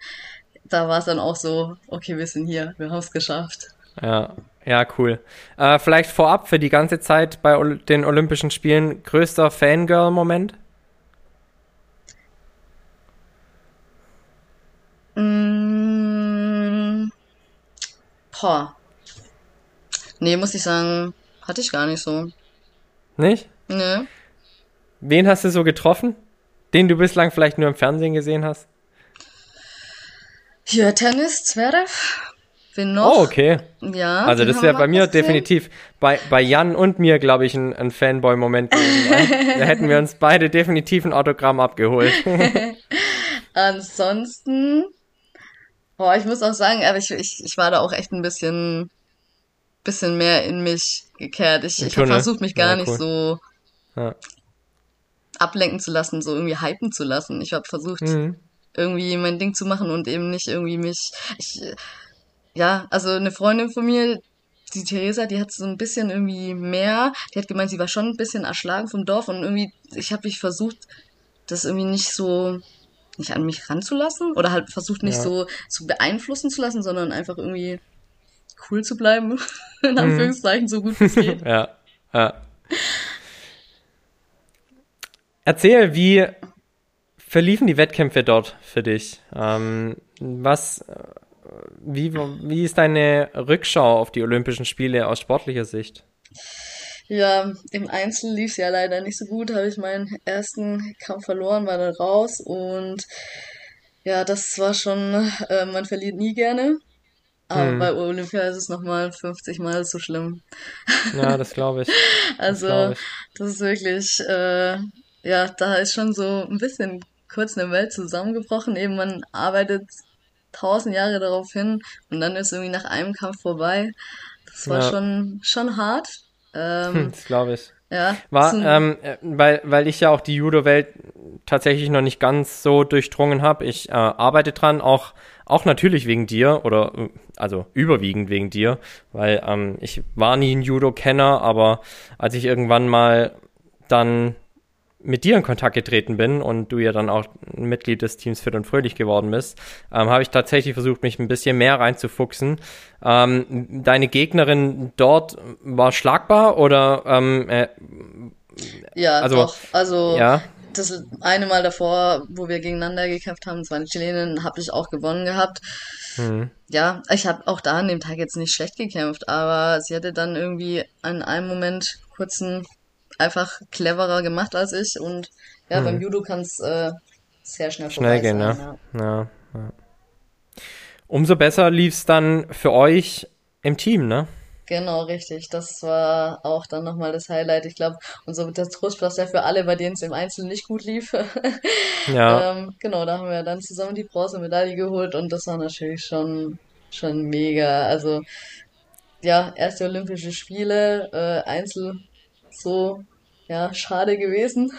da war es dann auch so, okay, wir sind hier, wir haben es geschafft. Ja, ja, cool. Äh, vielleicht vorab für die ganze Zeit bei den Olympischen Spielen größter Fangirl-Moment? Mm, boah. Nee, muss ich sagen, hatte ich gar nicht so. Nicht? Nee. Wen hast du so getroffen? Den du bislang vielleicht nur im Fernsehen gesehen hast? Hier, Tennis, Zverev. Wen noch? Oh, okay. Ja. Also das wäre bei mir definitiv, bei, bei Jan und mir, glaube ich, ein, ein Fanboy-Moment gewesen. *laughs* da hätten wir uns beide definitiv ein Autogramm abgeholt. *laughs* Ansonsten, boah, ich muss auch sagen, aber ich, ich, ich war da auch echt ein bisschen, bisschen mehr in mich gekehrt. Ich, ich habe versucht, mich gar ja, cool. nicht so ja. ablenken zu lassen, so irgendwie hypen zu lassen. Ich habe versucht, mhm. irgendwie mein Ding zu machen und eben nicht irgendwie mich. Ich, ja, also eine Freundin von mir, die Theresa, die hat so ein bisschen irgendwie mehr, die hat gemeint, sie war schon ein bisschen erschlagen vom Dorf und irgendwie, ich habe mich versucht, das irgendwie nicht so, nicht an mich ranzulassen oder halt versucht nicht ja. so zu beeinflussen zu lassen, sondern einfach irgendwie cool zu bleiben, *laughs* in mhm. Anführungszeichen, mhm. so gut wie es geht. *laughs* ja, ja. Erzähl, wie verliefen die Wettkämpfe dort für dich? Ähm, was wie, wie ist deine Rückschau auf die Olympischen Spiele aus sportlicher Sicht? Ja, im Einzel lief es ja leider nicht so gut. Habe ich meinen ersten Kampf verloren, war dann raus und ja, das war schon, äh, man verliert nie gerne. Aber hm. bei Olympia ist es nochmal 50 Mal so schlimm. Ja, das glaube ich. *laughs* also, das, ich. das, ist wirklich, äh, ja, da ist schon so ein bisschen kurz eine Welt zusammengebrochen. Eben man arbeitet tausend Jahre darauf hin und dann ist irgendwie nach einem Kampf vorbei. Das war ja. schon, schon hart. Ähm, das glaube ich. Ja. War, ähm, äh, weil, weil ich ja auch die Judo-Welt tatsächlich noch nicht ganz so durchdrungen habe. Ich äh, arbeite dran, auch, auch natürlich wegen dir oder äh, also überwiegend wegen dir, weil ähm, ich war nie ein Judo-Kenner, aber als ich irgendwann mal dann mit dir in Kontakt getreten bin und du ja dann auch Mitglied des Teams Fit und Fröhlich geworden bist, ähm, habe ich tatsächlich versucht, mich ein bisschen mehr reinzufuchsen. Ähm, deine Gegnerin dort war schlagbar oder ähm, äh, ja, also, doch. Also ja. das eine Mal davor, wo wir gegeneinander gekämpft haben, das war eine Chilenin, habe ich auch gewonnen gehabt. Mhm. Ja, ich habe auch da an dem Tag jetzt nicht schlecht gekämpft, aber sie hatte dann irgendwie an einem Moment kurzen einfach cleverer gemacht als ich und ja, hm. beim Judo kann es äh, sehr schnell Schnell gehen, sein, ne? Ja. Ja, ja. Umso besser lief es dann für euch im Team, ne? Genau, richtig. Das war auch dann nochmal das Highlight. Ich glaube, unser das Trostpflaster für alle, bei denen es im Einzelnen nicht gut lief. *laughs* ja. ähm, genau, da haben wir dann zusammen die Bronzemedaille geholt und das war natürlich schon, schon mega. Also, ja, erste Olympische Spiele, äh, Einzel so ja, schade gewesen.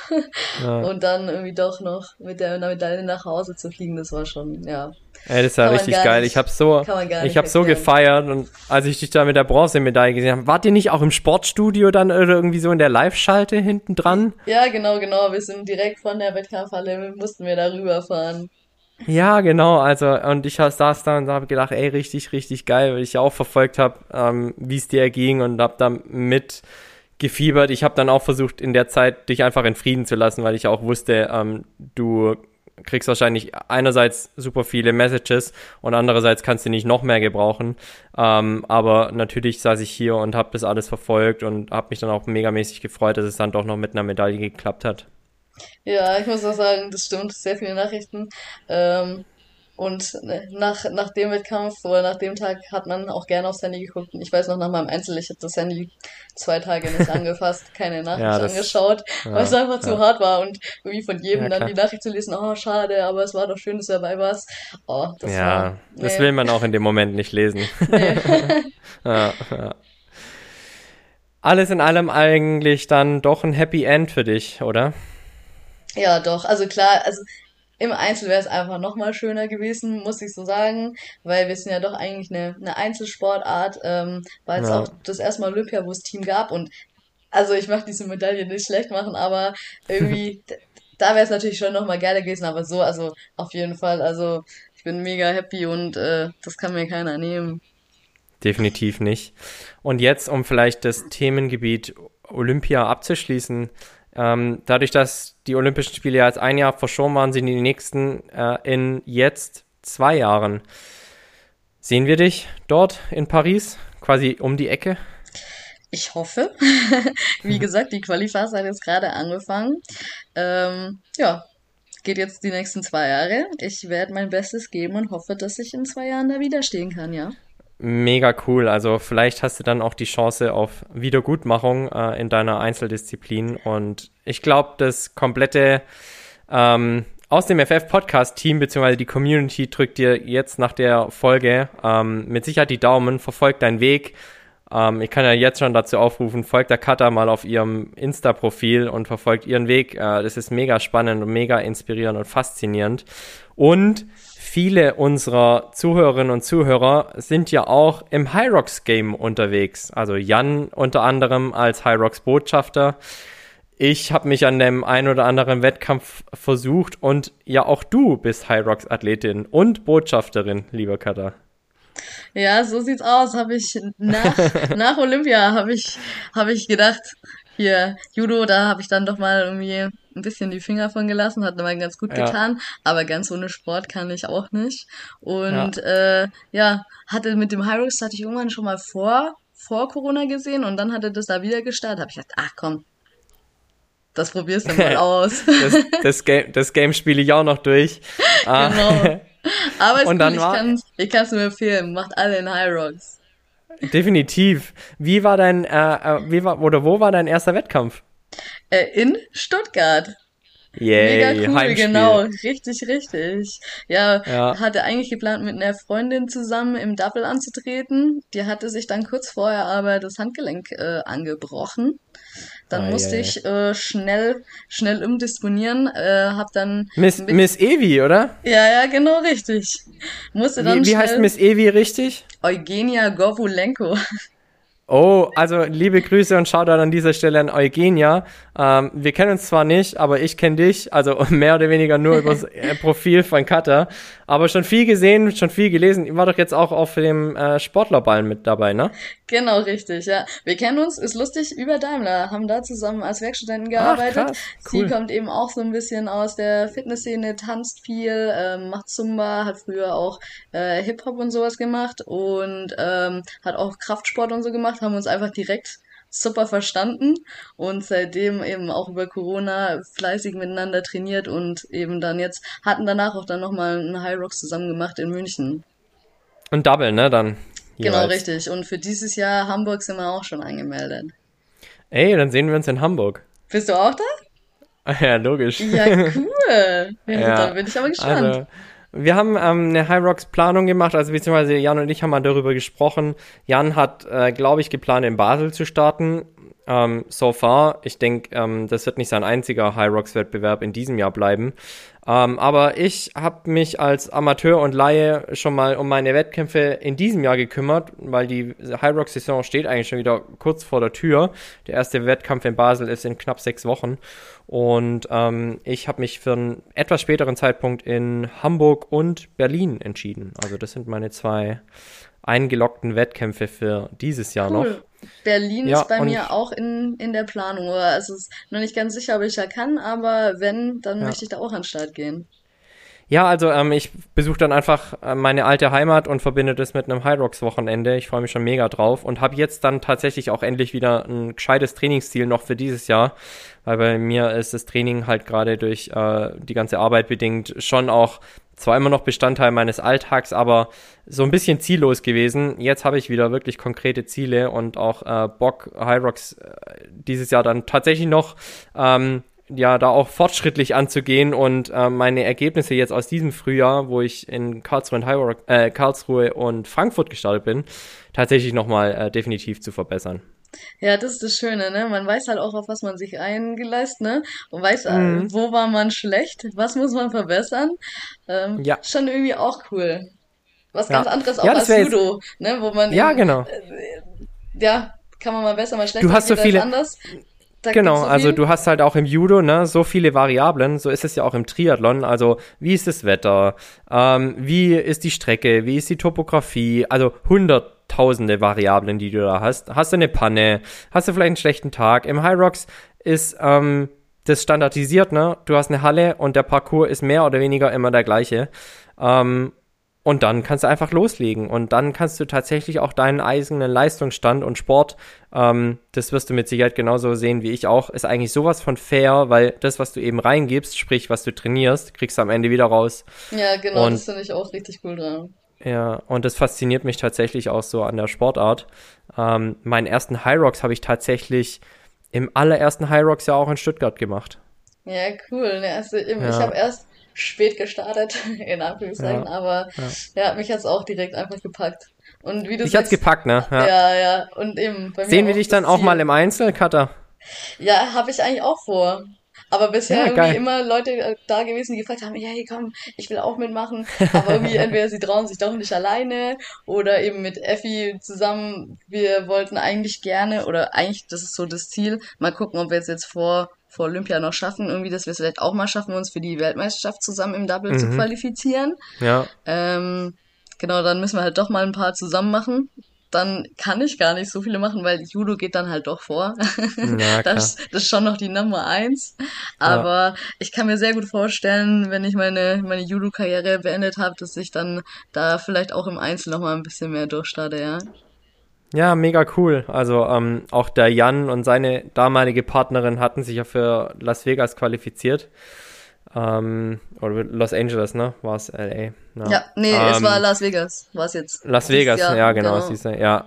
Ja. *laughs* Und dann irgendwie doch noch mit der Medaille nach Hause zu fliegen, das war schon, ja. Ey, das war richtig geil. Nicht, ich habe so, ich habe so gefeiert und als ich dich da mit der Bronzemedaille gesehen habe, wart ihr nicht auch im Sportstudio dann irgendwie so in der Live-Schalte hinten dran? Ja, genau, genau. Wir sind direkt von der Wettkampfhalle, mussten wir da rüberfahren. Ja, genau. Also, und ich saß da und habe gedacht, ey, richtig, richtig geil, weil ich ja auch verfolgt habe, ähm, wie es dir erging und habe da mit gefiebert. Ich habe dann auch versucht, in der Zeit dich einfach in Frieden zu lassen, weil ich auch wusste, ähm, du kriegst wahrscheinlich einerseits super viele Messages und andererseits kannst du nicht noch mehr gebrauchen. Ähm, aber natürlich saß ich hier und habe das alles verfolgt und habe mich dann auch megamäßig gefreut, dass es dann doch noch mit einer Medaille geklappt hat. Ja, ich muss auch sagen, das stimmt, sehr viele Nachrichten. Ähm, und ne, nach, nach dem Wettkampf oder nach dem Tag hat man auch gerne aufs Handy geguckt. Ich weiß noch nach meinem Einzel, ich habe das Handy zwei Tage nicht *laughs* angefasst, keine Nachricht ja, das, angeschaut, ja, weil es einfach ja. zu hart war und irgendwie von jedem dann die Nachricht zu lesen, oh schade, aber es war doch schön, dass du dabei warst. Oh, das ja, war, nee. das will man auch in dem Moment nicht lesen. Nee. *laughs* ja, ja. Alles in allem eigentlich dann doch ein Happy End für dich, oder? Ja, doch. Also klar, also im Einzel wäre es einfach nochmal schöner gewesen, muss ich so sagen, weil wir sind ja doch eigentlich eine, eine Einzelsportart, ähm, weil es ja. auch das erste Mal Olympia, wo es Team gab und also ich möchte diese Medaille nicht schlecht machen, aber irgendwie, *laughs* da wäre es natürlich schon nochmal geiler gewesen, aber so, also auf jeden Fall, also ich bin mega happy und äh, das kann mir keiner nehmen. Definitiv nicht. Und jetzt, um vielleicht das Themengebiet Olympia abzuschließen, ähm, dadurch, dass die Olympischen Spiele ja als ein Jahr verschoben waren, sind die nächsten äh, in jetzt zwei Jahren. Sehen wir dich dort in Paris, quasi um die Ecke? Ich hoffe. *laughs* Wie gesagt, die Qualiphase hat jetzt gerade angefangen. Ähm, ja, geht jetzt die nächsten zwei Jahre. Ich werde mein Bestes geben und hoffe, dass ich in zwei Jahren da widerstehen kann, ja mega cool. Also vielleicht hast du dann auch die Chance auf Wiedergutmachung äh, in deiner Einzeldisziplin. Und ich glaube, das komplette ähm, aus dem FF-Podcast-Team bzw. die Community drückt dir jetzt nach der Folge ähm, mit Sicherheit die Daumen, verfolgt deinen Weg. Ähm, ich kann ja jetzt schon dazu aufrufen, folgt der Cutter mal auf ihrem Insta-Profil und verfolgt ihren Weg. Äh, das ist mega spannend und mega inspirierend und faszinierend. Und viele unserer Zuhörerinnen und Zuhörer sind ja auch im Hyrox Game unterwegs. Also Jan unter anderem als Hyrox Botschafter. Ich habe mich an dem ein oder anderen Wettkampf versucht und ja auch du bist Hyrox Athletin und Botschafterin, lieber Katha. Ja, so sieht's aus. Habe ich nach, *laughs* nach Olympia habe ich habe ich gedacht, hier Judo, da habe ich dann doch mal irgendwie ein bisschen die Finger von gelassen, hat mal ganz gut ja. getan, aber ganz ohne Sport kann ich auch nicht. Und ja, äh, ja hatte mit dem Hyrox hatte ich irgendwann schon mal vor, vor Corona gesehen und dann hatte das da wieder gestartet. Habe ich gedacht, ach komm, das probierst du mal *laughs* aus. das, das, Game, das Game spiele ich auch noch durch. *laughs* Ah. genau. Aber ist und cool, ich kann es nur empfehlen. Macht alle in Hyrox. Definitiv. Wie war dein, äh, äh, wie war, oder wo war dein erster Wettkampf? Äh, in Stuttgart. Yay, Mega cool, Heimspiel. genau. Richtig, richtig. Ja, Ja. hatte eigentlich geplant, mit einer Freundin zusammen im Double anzutreten. Die hatte sich dann kurz vorher aber das Handgelenk äh, angebrochen. Dann Ei, musste ei. ich äh, schnell, schnell umdisponieren, äh, hab dann Miss, Miss Evi, oder? ja, ja, genau richtig. Musste dann Wie, wie heißt Miss Evi richtig? Eugenia Govulenko. *laughs* Oh, also liebe Grüße und Shoutout an dieser Stelle an Eugenia. Ähm, wir kennen uns zwar nicht, aber ich kenne dich, also *laughs* mehr oder weniger nur über das äh, Profil von Katha. Aber schon viel gesehen, schon viel gelesen. Ich war doch jetzt auch auf dem äh, Sportlerballen mit dabei, ne? Genau, richtig, ja. Wir kennen uns, ist lustig, über Daimler, haben da zusammen als Werkstudenten gearbeitet. krass, cool. Sie kommt eben auch so ein bisschen aus der Fitnessszene, tanzt viel, ähm, macht Zumba, hat früher auch äh, Hip-Hop und sowas gemacht und ähm, hat auch Kraftsport und so gemacht, haben uns einfach direkt super verstanden und seitdem eben auch über Corona fleißig miteinander trainiert und eben dann jetzt hatten danach auch dann nochmal einen High Rocks zusammen gemacht in München. Und Double, ne? Dann. Genau, jeweils. richtig. Und für dieses Jahr Hamburg sind wir auch schon angemeldet. Ey, dann sehen wir uns in Hamburg. Bist du auch da? *laughs* Ja, logisch. Ja, cool. *laughs* Ja, Ja, Dann bin ich aber gespannt. Also, wir haben ähm, eine High Rocks Planung gemacht, also beziehungsweise Jan und ich haben mal darüber gesprochen. Jan hat, äh, glaube ich, geplant, in Basel zu starten. Ähm, so far, ich denke, ähm, das wird nicht sein einziger High Rocks Wettbewerb in diesem Jahr bleiben. Ähm, aber ich habe mich als Amateur und Laie schon mal um meine Wettkämpfe in diesem Jahr gekümmert, weil die High Rocks Saison steht eigentlich schon wieder kurz vor der Tür. Der erste Wettkampf in Basel ist in knapp sechs Wochen. Und ich habe mich für einen etwas späteren Zeitpunkt in Hamburg und Berlin entschieden. Also das sind meine zwei eingeloggten Wettkämpfe für dieses Jahr noch. Cool. Berlin Ja, ist bei mir auch in, in der Planung. Also es ist noch nicht ganz sicher, ob ich da kann, aber wenn, dann Ja. möchte ich da auch an den Start gehen. Ja, also ähm, ich besuche dann einfach äh, meine alte Heimat und verbinde das mit einem High Rocks Wochenende. Ich freue mich schon mega drauf und habe jetzt dann tatsächlich auch endlich wieder ein gescheites Trainingsziel noch für dieses Jahr, weil bei mir ist das Training halt gerade durch äh, die ganze Arbeit bedingt schon auch zwar immer noch Bestandteil meines Alltags, aber so ein bisschen ziellos gewesen. Jetzt habe ich wieder wirklich konkrete Ziele und auch äh, Bock, High Rocks äh, dieses Jahr dann tatsächlich noch ähm, ja, da auch fortschrittlich anzugehen und äh, meine Ergebnisse jetzt aus diesem Frühjahr, wo ich in Karlsruhe und, Rock, äh, Karlsruhe und Frankfurt gestartet bin, tatsächlich nochmal äh, definitiv zu verbessern. Ja, das ist das Schöne, ne? Man weiß halt auch, auf was man sich eingeleist, ne? Und weiß, äh, Mhm. wo war man schlecht, was muss man verbessern. Ähm, Ja. Schon irgendwie auch cool. Was Ja. ganz anderes auch Ja, als wär jetzt- Judo, ne? Wo man Ja, eben, genau. ja, kann man mal besser, mal schlechter, Du hast so viele- anders. Da Genau, so also du hast halt auch im Judo, ne, so viele Variablen, so ist es ja auch im Triathlon. Also, wie ist das Wetter? Ähm, wie ist die Strecke? Wie ist die Topografie? Also hunderttausende Variablen, die du da hast. Hast du eine Panne? Hast du vielleicht einen schlechten Tag? Im High Rocks ist ähm, das standardisiert, ne? Du hast eine Halle und der Parcours ist mehr oder weniger immer der gleiche. Ähm, und dann kannst du einfach loslegen. Und dann kannst du tatsächlich auch deinen eigenen Leistungsstand und Sport, ähm, das wirst du mit Sicherheit genauso sehen wie ich auch, ist eigentlich sowas von fair, weil das, was du eben reingibst, sprich, was du trainierst, kriegst du am Ende wieder raus. Ja, genau, Und- das finde ich auch richtig cool dran. Ja, und das fasziniert mich tatsächlich auch so an der Sportart. Ähm, meinen ersten High Rocks habe ich tatsächlich im allerersten High Rocks ja auch in Stuttgart gemacht. Ja, cool. Ne, also eben, Ja. ich habe erst spät gestartet, *laughs* in Anführungszeichen, Ja, aber ja, mich hat's auch direkt einfach gepackt. Und wie du Ich hat's gepackt, ne? Ja. ja, ja, und eben bei mir Sehen wir auch dich dann auch Ziel. mal im Einzel, Cutter? Ja, habe ich eigentlich auch vor. Aber bisher Ja, immer Leute äh, da gewesen, die gefragt haben, ja, hey, komm, ich will auch mitmachen. *laughs* Aber irgendwie entweder sie trauen sich doch nicht alleine oder eben mit Effi zusammen. Wir wollten eigentlich gerne, oder eigentlich, das ist so das Ziel, mal gucken, ob wir es jetzt vor, vor Olympia noch schaffen, irgendwie, dass wir es vielleicht auch mal schaffen, uns für die Weltmeisterschaft zusammen im Double zu Mhm. qualifizieren. Ja, Ähm, genau, dann müssen wir halt doch mal ein paar zusammen machen. Dann kann ich gar nicht so viele machen, weil Judo geht dann halt doch vor. *laughs* ja. Das, das ist schon noch die Nummer eins. Aber ich kann mir sehr gut vorstellen, wenn ich meine, meine Judo-Karriere beendet habe, dass ich dann da vielleicht auch im Einzel noch mal ein bisschen mehr durchstarte, ja. Ja, mega cool. Also ähm, auch der Jan und seine damalige Partnerin hatten sich ja für Las Vegas qualifiziert. Ähm, oder Los Angeles, ne? War es LA? Ja, Ja, nee, es Ähm, war Las Vegas, war es jetzt. Las Vegas, ja, genau, genau. siehst du, ja.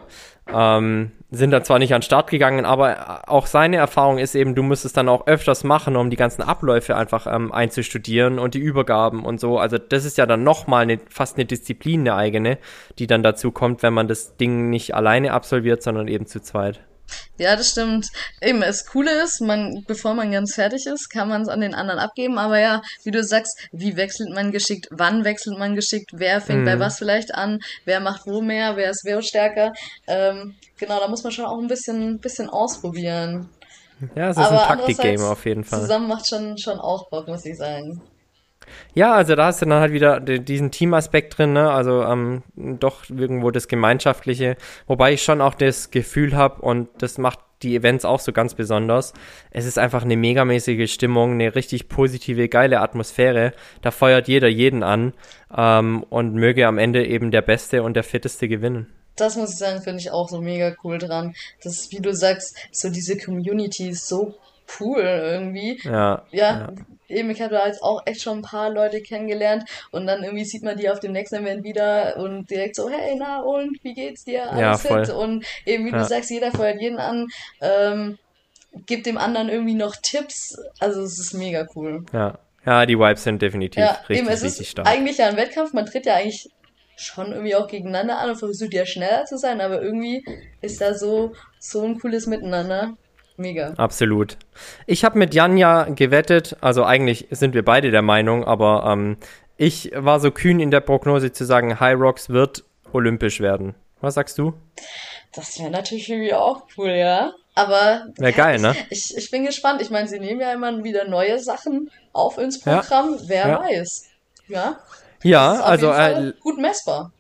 Ähm, sind dann zwar nicht an den Start gegangen, aber auch seine Erfahrung ist eben, du musst es dann auch öfters machen, um die ganzen Abläufe einfach ähm, einzustudieren und die Übergaben und so. Also das ist ja dann nochmal eine, fast eine Disziplin, eine eigene, die dann dazu kommt, wenn man das Ding nicht alleine absolviert, sondern eben zu zweit. Ja, das stimmt. Eben, das Coole ist, man, bevor man ganz fertig ist, kann man es an den anderen abgeben. Aber ja, wie du sagst, wie wechselt man geschickt? Wann wechselt man geschickt? Wer fängt mhm. bei was vielleicht an? Wer macht wo mehr? Wer ist wer stärker? Ähm, genau, da muss man schon auch ein bisschen, bisschen ausprobieren. Ja, es ist Aber ein Taktik-Game auf jeden Fall. Zusammen macht schon, schon auch Bock, muss ich sagen. Ja, also da hast du dann halt wieder diesen Teamaspekt drin, ne? Also ähm, doch irgendwo das Gemeinschaftliche, wobei ich schon auch das Gefühl habe und das macht die Events auch so ganz besonders. Es ist einfach eine megamäßige Stimmung, eine richtig positive, geile Atmosphäre. Da feuert jeder jeden an ähm, und möge am Ende eben der Beste und der Fitteste gewinnen das muss ich sagen, finde ich auch so mega cool dran. Das ist, wie du sagst, so diese Community ist so cool irgendwie. Ja. Ja, ja eben, ich habe da jetzt auch echt schon ein paar Leute kennengelernt und dann irgendwie sieht man die auf dem nächsten Event wieder und direkt so, hey, na und, wie geht's dir? Alles ja, voll. Und eben, wie ja. du sagst, jeder feuert jeden an, ähm, gibt dem anderen irgendwie noch Tipps. Also es ist mega cool. Ja. Ja, die Vibes sind definitiv ja, richtig, eben, es richtig ist stark. Eigentlich ja ein Wettkampf, man tritt ja eigentlich schon irgendwie auch gegeneinander an und versucht ja schneller zu sein, aber irgendwie ist da so, so ein cooles Miteinander. Mega. Absolut. Ich habe mit Jan ja gewettet, also eigentlich sind wir beide der Meinung, aber ähm, ich war so kühn in der Prognose zu sagen, High Rocks wird olympisch werden. Was sagst du? Das wäre natürlich irgendwie auch cool, ja. Aber wäre geil, ne? Ich, ich bin gespannt. Ich meine, sie nehmen ja immer wieder neue Sachen auf ins Programm. Ja. Wer ja. weiß. Ja. Ja, also äh, gut messbar.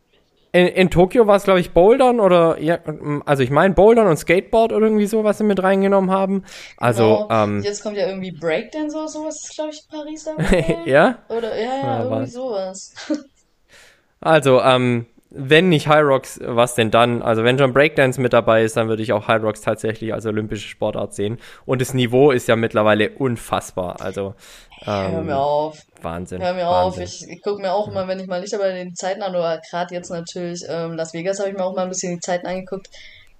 In, in Tokio war es, glaube ich, Bouldern oder, ja, also ich meine Bouldern und Skateboard oder irgendwie so, was sie mit reingenommen haben. Also, genau. ähm, Jetzt kommt ja irgendwie Breakdance oder sowas, ist, glaube ich, Paris da. *laughs* ja? Oder, ja, ja, ja irgendwie sowas. *laughs* also, ähm, wenn nicht High Rocks, was denn dann? Also wenn schon Breakdance mit dabei ist, dann würde ich auch High Rocks tatsächlich als olympische Sportart sehen. Und das Niveau ist ja mittlerweile unfassbar. Also ähm, Hör mir auf. Wahnsinn. Hör mir Wahnsinn. auf. Ich, ich gucke mir auch immer, wenn ich mal nicht aber den Zeiten an, oder gerade jetzt natürlich ähm, Las Vegas habe ich mir auch mal ein bisschen die Zeiten angeguckt.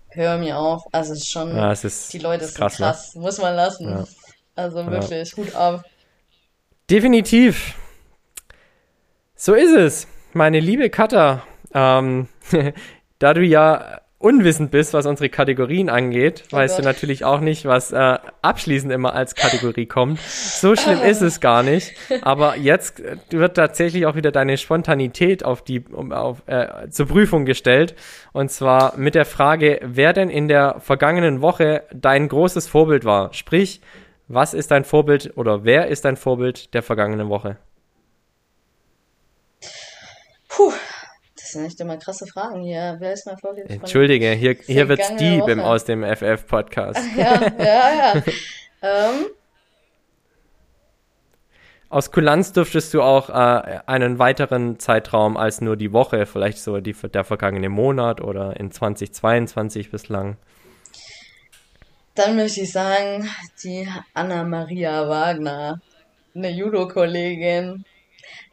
Hör mir auf. Also es ist schon, ja, es ist, die Leute ist sind krass, krass. Ne? muss man lassen. Ja. Also wirklich, ja. Hut ab. Definitiv. So ist es, meine liebe Katha. Ähm, *laughs* da du ja unwissend bist, was unsere Kategorien angeht, oh weißt Gott. du natürlich auch nicht, was äh, abschließend immer als Kategorie kommt. So schlimm ist es gar nicht. Aber jetzt äh, wird tatsächlich auch wieder deine Spontanität auf die um, auf, äh, zur Prüfung gestellt. Und zwar mit der Frage, wer denn in der vergangenen Woche dein großes Vorbild war. Sprich, was ist dein Vorbild oder wer ist dein Vorbild der vergangenen Woche? Puh, das sind echt immer krasse Fragen hier. Wer ist mein Vorbild? Entschuldige, hier, hier wird's deep im, aus dem FF-Podcast. *laughs* Ja, ja, ja. *laughs* ähm. Aus Kulanz dürftest du auch äh, einen weiteren Zeitraum als nur die Woche, vielleicht so die, der vergangene Monat oder in 2022 bislang. Dann möchte ich sagen, die Anna-Maria Wagner, eine Judo-Kollegin,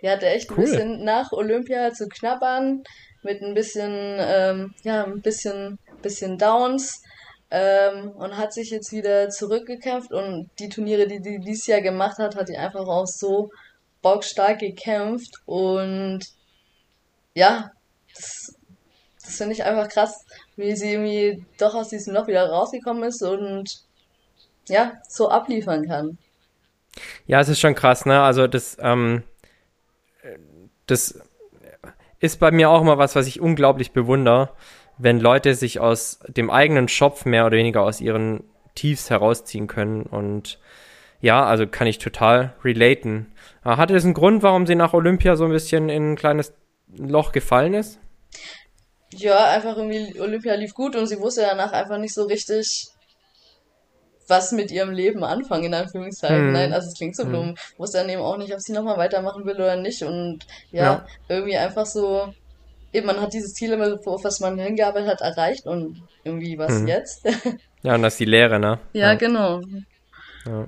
die hatte echt cool. ein bisschen nach Olympia zu knabbern, mit ein bisschen, ähm, ja, ein bisschen, bisschen Downs. Ähm, und hat sich jetzt wieder zurückgekämpft und die Turniere, die die dieses Jahr gemacht hat, hat die einfach auch so bockstark gekämpft und ja, das, das finde ich einfach krass, wie sie irgendwie doch aus diesem Loch wieder rausgekommen ist und ja, so abliefern kann. Ja, es ist schon krass, ne? Also das, ähm, das ist bei mir auch immer was, was ich unglaublich bewundere, wenn Leute sich aus dem eigenen Schopf mehr oder weniger aus ihren Tiefs herausziehen können. Und ja, also kann ich total relaten. Hatte das einen Grund, warum sie nach Olympia so ein bisschen in ein kleines Loch gefallen ist? Ja, einfach irgendwie Olympia lief gut und sie wusste danach einfach nicht so richtig, was mit ihrem Leben anfangen, in Anführungszeichen. Mhm. Nein, also es klingt so dumm. Mhm. Wusste dann eben auch nicht, ob sie nochmal weitermachen will oder nicht. Und ja, ja, irgendwie einfach so, eben man hat dieses Ziel, auf was man hingearbeitet hat, erreicht und irgendwie was mhm. jetzt. *laughs* ja, und das ist die Lehre, ne? Ja, ja. genau. Ja.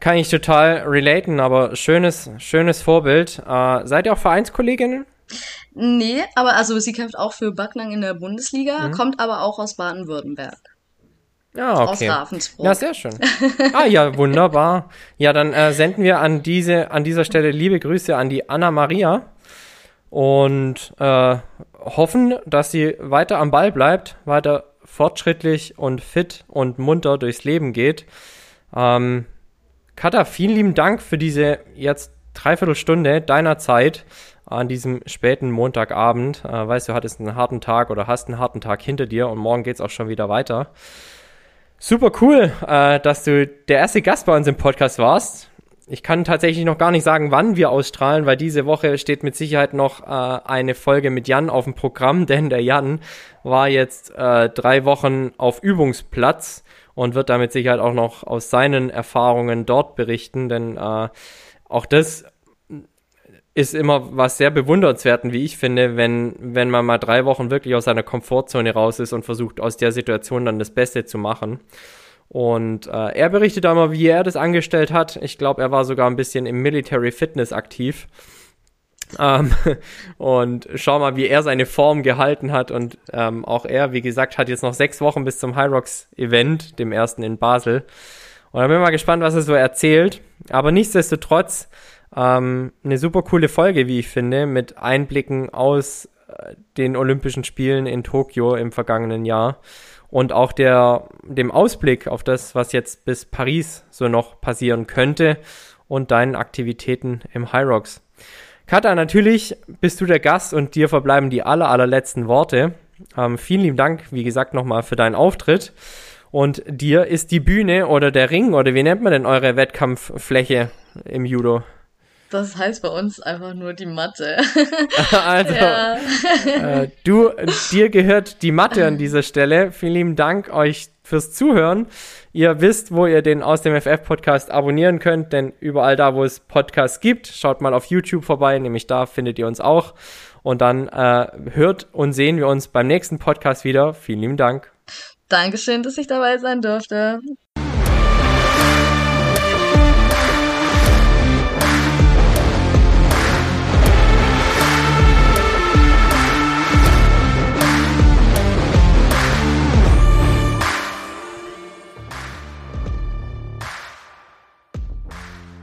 Kann ich total relaten, aber schönes, schönes Vorbild. Äh, seid ihr auch Vereinskolleginnen? Nee, aber also sie kämpft auch für Backnang in der Bundesliga, mhm. kommt aber auch aus Baden-Württemberg. Ja, okay. Aus Ravensburg. Ja, sehr schön. Ah ja, wunderbar. Ja, dann äh, senden wir an diese an dieser Stelle liebe Grüße an die Anna Maria und äh, hoffen, dass sie weiter am Ball bleibt, weiter fortschrittlich und fit und munter durchs Leben geht. Ähm, Katha, vielen lieben Dank für diese jetzt Dreiviertelstunde deiner Zeit an diesem späten Montagabend. Äh, weißt du, hattest einen harten Tag oder hast einen harten Tag hinter dir und morgen geht's auch schon wieder weiter. Super cool, äh, dass du der erste Gast bei uns im Podcast warst. Ich kann tatsächlich noch gar nicht sagen, wann wir ausstrahlen, weil diese Woche steht mit Sicherheit noch äh, eine Folge mit Jan auf dem Programm, *laughs* denn der Jan war jetzt äh, drei Wochen auf Übungsplatz und wird damit Sicherheit auch noch aus seinen Erfahrungen dort berichten, denn äh, auch das ist immer was sehr bewundernswerten, wie ich finde, wenn, wenn man mal drei Wochen wirklich aus seiner Komfortzone raus ist und versucht, aus der Situation dann das Beste zu machen. Und äh, er berichtet einmal, wie er das angestellt hat. Ich glaube, er war sogar ein bisschen im Military Fitness aktiv. Ähm, *laughs* und schau mal, wie er seine Form gehalten hat. Und ähm, auch er, wie gesagt, hat jetzt noch sechs Wochen bis zum High Rocks Event, dem ersten in Basel. Und da bin ich mal gespannt, was er so erzählt. Aber nichtsdestotrotz, ähm, eine super coole Folge, wie ich finde, mit Einblicken aus äh, den Olympischen Spielen in Tokio im vergangenen Jahr und auch der, dem Ausblick auf das, was jetzt bis Paris so noch passieren könnte und deinen Aktivitäten im High Rocks. Katha, natürlich bist du der Gast und dir verbleiben die aller, allerletzten Worte. Ähm, vielen lieben Dank, wie gesagt, nochmal für deinen Auftritt. Und dir ist die Bühne oder der Ring oder wie nennt man denn eure Wettkampffläche im Judo? Das heißt bei uns einfach nur die Matte. *laughs* also, ja. äh, du, dir gehört die Matte an dieser Stelle. Vielen lieben Dank euch fürs Zuhören. Ihr wisst, wo ihr den aus dem FF Podcast abonnieren könnt, denn überall da, wo es Podcasts gibt, schaut mal auf YouTube vorbei, nämlich da findet ihr uns auch. Und dann äh, hört und sehen wir uns beim nächsten Podcast wieder. Vielen lieben Dank. Dankeschön, dass ich dabei sein durfte.